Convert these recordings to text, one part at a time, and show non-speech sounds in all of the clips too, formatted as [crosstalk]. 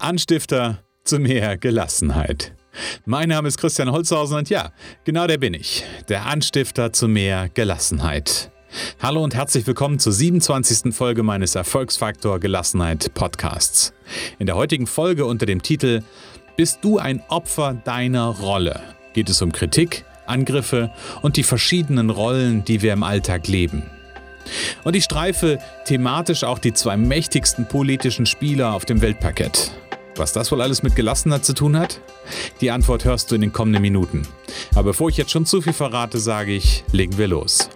Anstifter zu mehr Gelassenheit. Mein Name ist Christian Holzhausen und ja, genau der bin ich, der Anstifter zu mehr Gelassenheit. Hallo und herzlich willkommen zur 27. Folge meines Erfolgsfaktor Gelassenheit Podcasts. In der heutigen Folge unter dem Titel Bist du ein Opfer deiner Rolle? geht es um Kritik, Angriffe und die verschiedenen Rollen, die wir im Alltag leben. Und ich streife thematisch auch die zwei mächtigsten politischen Spieler auf dem Weltparkett. Was das wohl alles mit Gelassenheit zu tun hat? Die Antwort hörst du in den kommenden Minuten. Aber bevor ich jetzt schon zu viel verrate, sage ich, legen wir los.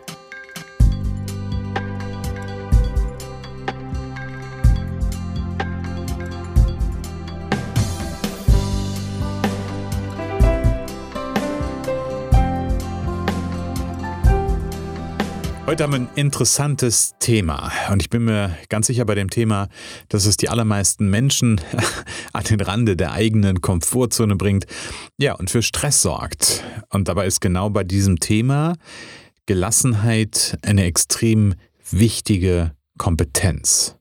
Heute haben wir ein interessantes Thema und ich bin mir ganz sicher bei dem Thema, dass es die allermeisten Menschen [laughs] an den Rande der eigenen Komfortzone bringt, ja, und für Stress sorgt. Und dabei ist genau bei diesem Thema Gelassenheit eine extrem wichtige Kompetenz.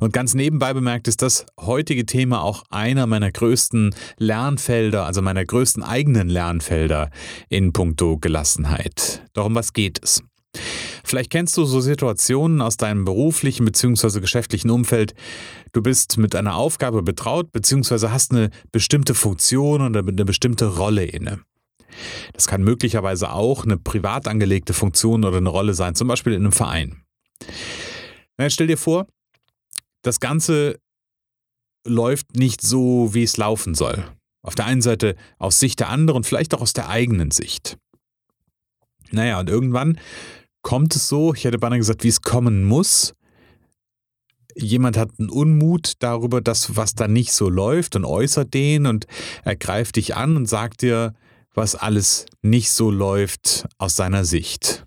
Und ganz nebenbei bemerkt ist das heutige Thema auch einer meiner größten Lernfelder, also meiner größten eigenen Lernfelder in puncto Gelassenheit. Doch um was geht es? Vielleicht kennst du so Situationen aus deinem beruflichen bzw. geschäftlichen Umfeld. Du bist mit einer Aufgabe betraut bzw. hast eine bestimmte Funktion oder eine bestimmte Rolle inne. Das kann möglicherweise auch eine privat angelegte Funktion oder eine Rolle sein, zum Beispiel in einem Verein. Na, stell dir vor, das Ganze läuft nicht so, wie es laufen soll. Auf der einen Seite aus Sicht der anderen, vielleicht auch aus der eigenen Sicht. Naja, und irgendwann kommt es so, ich hätte beinahe gesagt, wie es kommen muss. Jemand hat einen Unmut darüber, dass was da nicht so läuft und äußert den und er greift dich an und sagt dir, was alles nicht so läuft aus seiner Sicht.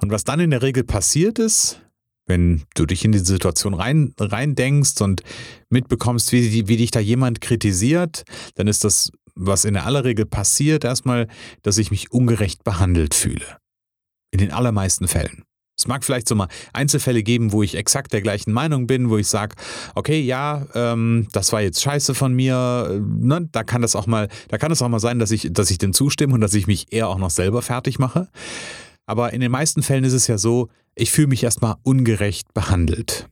Und was dann in der Regel passiert ist, wenn du dich in die Situation rein, rein und mitbekommst, wie, wie dich da jemand kritisiert, dann ist das, was in aller Regel passiert, erstmal, dass ich mich ungerecht behandelt fühle. In den allermeisten Fällen. Es mag vielleicht so mal Einzelfälle geben, wo ich exakt der gleichen Meinung bin, wo ich sage, okay, ja, ähm, das war jetzt scheiße von mir. Äh, ne? Da kann das auch mal, da kann es auch mal sein, dass ich, dass ich dem zustimme und dass ich mich eher auch noch selber fertig mache. Aber in den meisten Fällen ist es ja so, ich fühle mich erstmal ungerecht behandelt.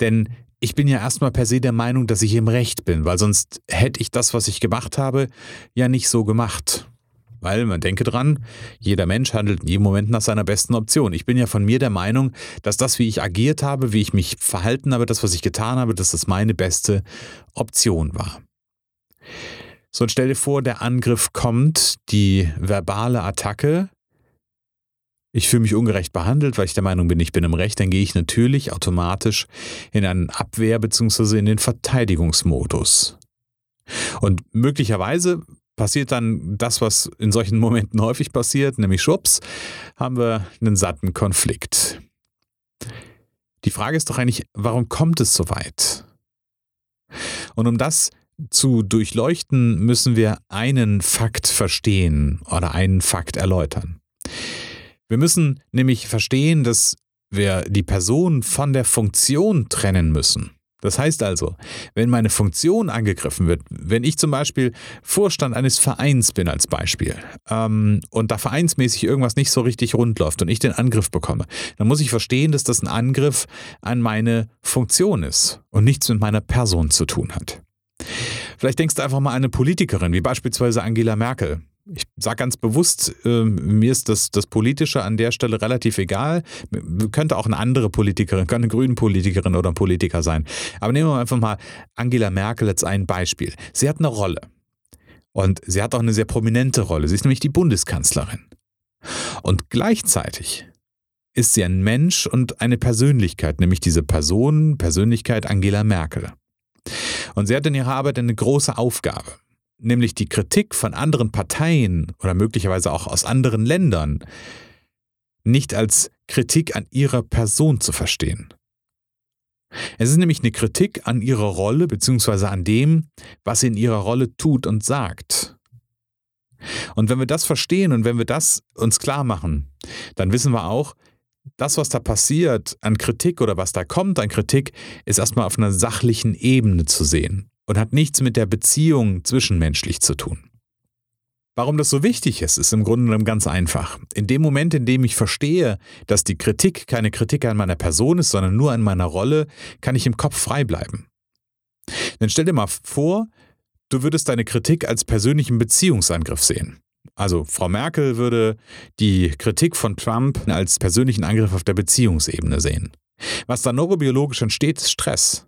Denn ich bin ja erstmal per se der Meinung, dass ich im Recht bin, weil sonst hätte ich das, was ich gemacht habe, ja nicht so gemacht. Weil man denke dran, jeder Mensch handelt in jedem Moment nach seiner besten Option. Ich bin ja von mir der Meinung, dass das, wie ich agiert habe, wie ich mich verhalten habe, das, was ich getan habe, dass das meine beste Option war. So, und stell dir vor, der Angriff kommt, die verbale Attacke. Ich fühle mich ungerecht behandelt, weil ich der Meinung bin, ich bin im Recht, dann gehe ich natürlich automatisch in einen Abwehr- bzw. in den Verteidigungsmodus. Und möglicherweise passiert dann das, was in solchen Momenten häufig passiert, nämlich schwupps, haben wir einen satten Konflikt. Die Frage ist doch eigentlich, warum kommt es so weit? Und um das zu durchleuchten, müssen wir einen Fakt verstehen oder einen Fakt erläutern. Wir müssen nämlich verstehen, dass wir die Person von der Funktion trennen müssen. Das heißt also, wenn meine Funktion angegriffen wird, wenn ich zum Beispiel Vorstand eines Vereins bin als Beispiel ähm, und da vereinsmäßig irgendwas nicht so richtig rund läuft und ich den Angriff bekomme, dann muss ich verstehen, dass das ein Angriff an meine Funktion ist und nichts mit meiner Person zu tun hat. Vielleicht denkst du einfach mal an eine Politikerin, wie beispielsweise Angela Merkel ich sage ganz bewusst, äh, mir ist das, das Politische an der Stelle relativ egal. Könnte auch eine andere Politikerin, könnte eine grüne Politikerin oder ein Politiker sein. Aber nehmen wir einfach mal Angela Merkel als ein Beispiel. Sie hat eine Rolle. Und sie hat auch eine sehr prominente Rolle. Sie ist nämlich die Bundeskanzlerin. Und gleichzeitig ist sie ein Mensch und eine Persönlichkeit, nämlich diese Person, Persönlichkeit Angela Merkel. Und sie hat in ihrer Arbeit eine große Aufgabe nämlich die Kritik von anderen Parteien oder möglicherweise auch aus anderen Ländern, nicht als Kritik an ihrer Person zu verstehen. Es ist nämlich eine Kritik an ihrer Rolle bzw. an dem, was sie in ihrer Rolle tut und sagt. Und wenn wir das verstehen und wenn wir das uns klar machen, dann wissen wir auch, das, was da passiert an Kritik oder was da kommt an Kritik, ist erstmal auf einer sachlichen Ebene zu sehen und hat nichts mit der Beziehung zwischenmenschlich zu tun. Warum das so wichtig ist, ist im Grunde genommen ganz einfach. In dem Moment, in dem ich verstehe, dass die Kritik keine Kritik an meiner Person ist, sondern nur an meiner Rolle, kann ich im Kopf frei bleiben. Dann stell dir mal vor, du würdest deine Kritik als persönlichen Beziehungsangriff sehen. Also Frau Merkel würde die Kritik von Trump als persönlichen Angriff auf der Beziehungsebene sehen. Was da neurobiologisch entsteht, ist Stress.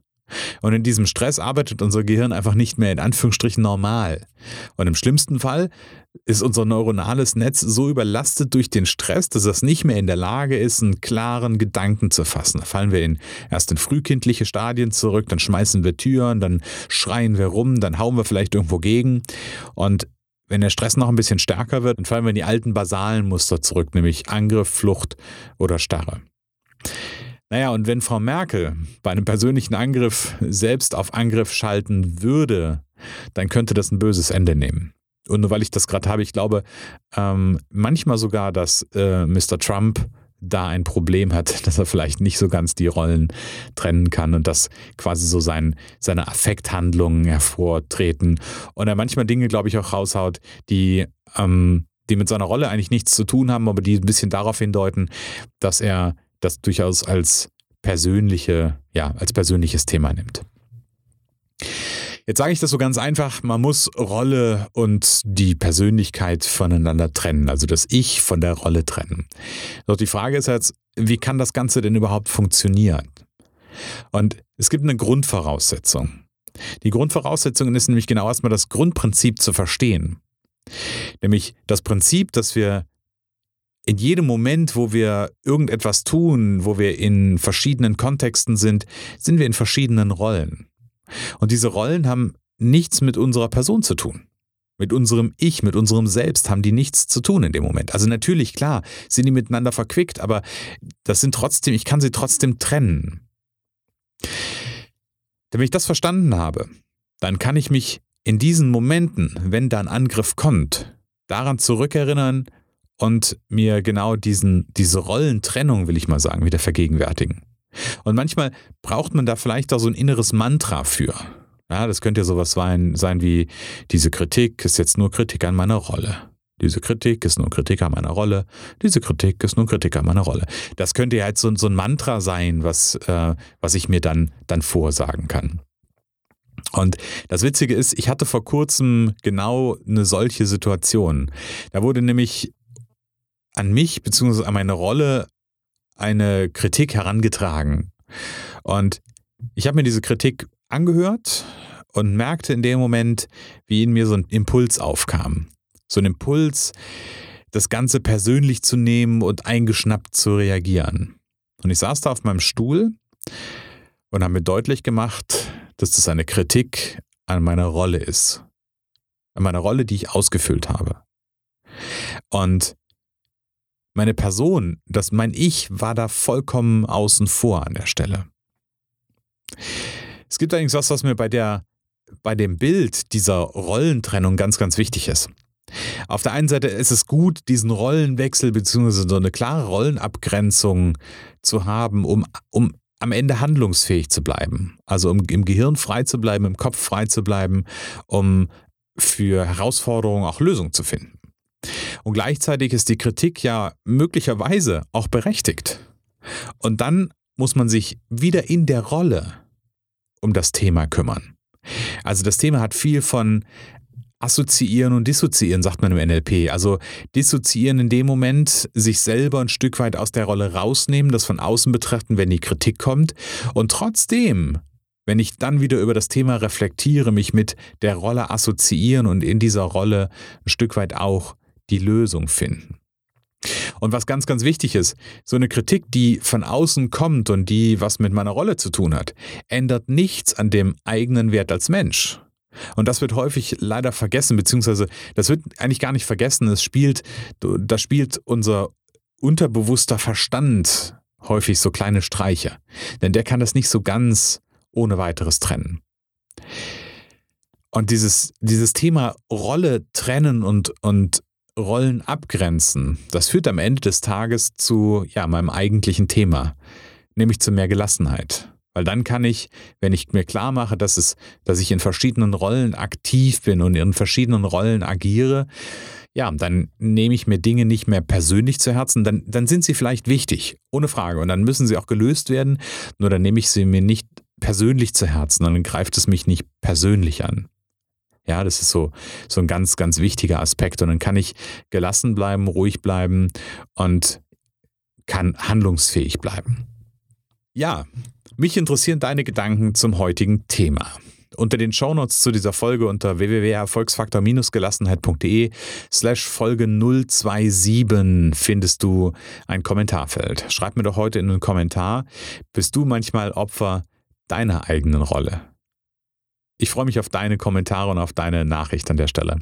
Und in diesem Stress arbeitet unser Gehirn einfach nicht mehr in Anführungsstrichen normal. Und im schlimmsten Fall ist unser neuronales Netz so überlastet durch den Stress, dass es nicht mehr in der Lage ist, einen klaren Gedanken zu fassen. Da fallen wir in, erst in frühkindliche Stadien zurück, dann schmeißen wir Türen, dann schreien wir rum, dann hauen wir vielleicht irgendwo gegen. Und wenn der Stress noch ein bisschen stärker wird, dann fallen wir in die alten basalen Muster zurück, nämlich Angriff, Flucht oder Starre. Naja, und wenn Frau Merkel bei einem persönlichen Angriff selbst auf Angriff schalten würde, dann könnte das ein böses Ende nehmen. Und nur weil ich das gerade habe, ich glaube ähm, manchmal sogar, dass äh, Mr. Trump da ein Problem hat, [laughs] dass er vielleicht nicht so ganz die Rollen trennen kann und dass quasi so sein, seine Affekthandlungen hervortreten und er manchmal Dinge, glaube ich, auch raushaut, die, ähm, die mit seiner Rolle eigentlich nichts zu tun haben, aber die ein bisschen darauf hindeuten, dass er das durchaus als persönliche, ja, als persönliches Thema nimmt. Jetzt sage ich das so ganz einfach, man muss Rolle und die Persönlichkeit voneinander trennen, also das Ich von der Rolle trennen. Doch die Frage ist jetzt, wie kann das Ganze denn überhaupt funktionieren? Und es gibt eine Grundvoraussetzung. Die Grundvoraussetzung ist nämlich genau erstmal das Grundprinzip zu verstehen. Nämlich das Prinzip, dass wir in jedem Moment, wo wir irgendetwas tun, wo wir in verschiedenen Kontexten sind, sind wir in verschiedenen Rollen. Und diese Rollen haben nichts mit unserer Person zu tun. Mit unserem Ich, mit unserem Selbst haben die nichts zu tun in dem Moment. Also natürlich, klar, sind die miteinander verquickt, aber das sind trotzdem, ich kann sie trotzdem trennen. Wenn ich das verstanden habe, dann kann ich mich in diesen Momenten, wenn da ein Angriff kommt, daran zurückerinnern, und mir genau diesen, diese Rollentrennung, will ich mal sagen, wieder vergegenwärtigen. Und manchmal braucht man da vielleicht auch so ein inneres Mantra für. Ja, das könnte ja sowas sein, sein wie, diese Kritik ist jetzt nur Kritik an meiner Rolle. Diese Kritik ist nur Kritik an meiner Rolle. Diese Kritik ist nur Kritik an meiner Rolle. Das könnte ja halt so, so ein Mantra sein, was, äh, was ich mir dann, dann vorsagen kann. Und das Witzige ist, ich hatte vor kurzem genau eine solche Situation. Da wurde nämlich an mich bzw. an meine Rolle eine Kritik herangetragen. Und ich habe mir diese Kritik angehört und merkte in dem Moment, wie in mir so ein Impuls aufkam. So ein Impuls, das Ganze persönlich zu nehmen und eingeschnappt zu reagieren. Und ich saß da auf meinem Stuhl und habe mir deutlich gemacht, dass das eine Kritik an meiner Rolle ist. An meiner Rolle, die ich ausgefüllt habe. Und meine Person, das mein Ich war da vollkommen außen vor an der Stelle. Es gibt allerdings was, was mir bei der bei dem Bild dieser Rollentrennung ganz, ganz wichtig ist. Auf der einen Seite ist es gut, diesen Rollenwechsel bzw. so eine klare Rollenabgrenzung zu haben, um, um am Ende handlungsfähig zu bleiben. Also um im Gehirn frei zu bleiben, im Kopf frei zu bleiben, um für Herausforderungen auch Lösungen zu finden. Und gleichzeitig ist die Kritik ja möglicherweise auch berechtigt. Und dann muss man sich wieder in der Rolle um das Thema kümmern. Also das Thema hat viel von Assoziieren und Dissoziieren, sagt man im NLP. Also dissoziieren in dem Moment, sich selber ein Stück weit aus der Rolle rausnehmen, das von außen betrachten, wenn die Kritik kommt. Und trotzdem, wenn ich dann wieder über das Thema reflektiere, mich mit der Rolle assoziieren und in dieser Rolle ein Stück weit auch die Lösung finden. Und was ganz, ganz wichtig ist, so eine Kritik, die von außen kommt und die was mit meiner Rolle zu tun hat, ändert nichts an dem eigenen Wert als Mensch. Und das wird häufig leider vergessen, beziehungsweise das wird eigentlich gar nicht vergessen. Es spielt, da spielt unser unterbewusster Verstand häufig so kleine Streiche. Denn der kann das nicht so ganz ohne weiteres trennen. Und dieses, dieses Thema Rolle trennen und, und Rollen abgrenzen, das führt am Ende des Tages zu ja, meinem eigentlichen Thema, nämlich zu mehr Gelassenheit. Weil dann kann ich, wenn ich mir klar mache, dass, es, dass ich in verschiedenen Rollen aktiv bin und in verschiedenen Rollen agiere, ja, dann nehme ich mir Dinge nicht mehr persönlich zu Herzen, dann, dann sind sie vielleicht wichtig, ohne Frage. Und dann müssen sie auch gelöst werden, nur dann nehme ich sie mir nicht persönlich zu Herzen, dann greift es mich nicht persönlich an. Ja, das ist so, so ein ganz, ganz wichtiger Aspekt. Und dann kann ich gelassen bleiben, ruhig bleiben und kann handlungsfähig bleiben. Ja, mich interessieren deine Gedanken zum heutigen Thema. Unter den Shownotes zu dieser Folge unter www.erfolgsfaktor-gelassenheit.de slash Folge 027 findest du ein Kommentarfeld. Schreib mir doch heute in einen Kommentar, bist du manchmal Opfer deiner eigenen Rolle? Ich freue mich auf deine Kommentare und auf deine Nachricht an der Stelle.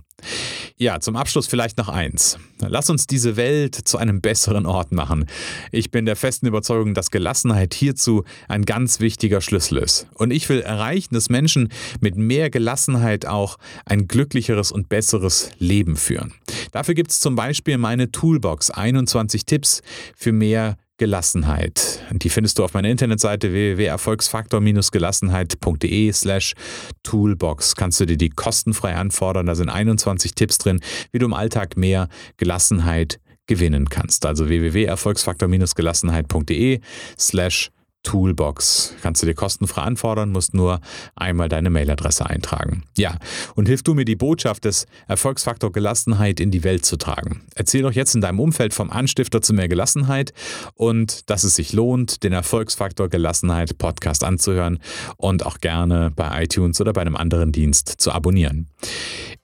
Ja, zum Abschluss vielleicht noch eins. Lass uns diese Welt zu einem besseren Ort machen. Ich bin der festen Überzeugung, dass Gelassenheit hierzu ein ganz wichtiger Schlüssel ist. Und ich will erreichen, dass Menschen mit mehr Gelassenheit auch ein glücklicheres und besseres Leben führen. Dafür gibt es zum Beispiel meine Toolbox 21 Tipps für mehr Gelassenheit. Die findest du auf meiner Internetseite www.erfolgsfaktor-gelassenheit.de slash Toolbox. Kannst du dir die kostenfrei anfordern. Da sind 21 Tipps drin, wie du im Alltag mehr Gelassenheit gewinnen kannst. Also www.erfolgsfaktor-gelassenheit.de slash Toolbox. Kannst du dir kostenfrei anfordern, musst nur einmal deine Mailadresse eintragen. Ja, und hilf du mir die Botschaft des Erfolgsfaktor Gelassenheit in die Welt zu tragen. Erzähl doch jetzt in deinem Umfeld vom Anstifter zu mehr Gelassenheit und dass es sich lohnt, den Erfolgsfaktor Gelassenheit Podcast anzuhören und auch gerne bei iTunes oder bei einem anderen Dienst zu abonnieren.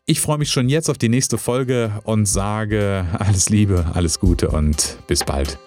Ich freue mich schon jetzt auf die nächste Folge und sage alles Liebe, alles Gute und bis bald.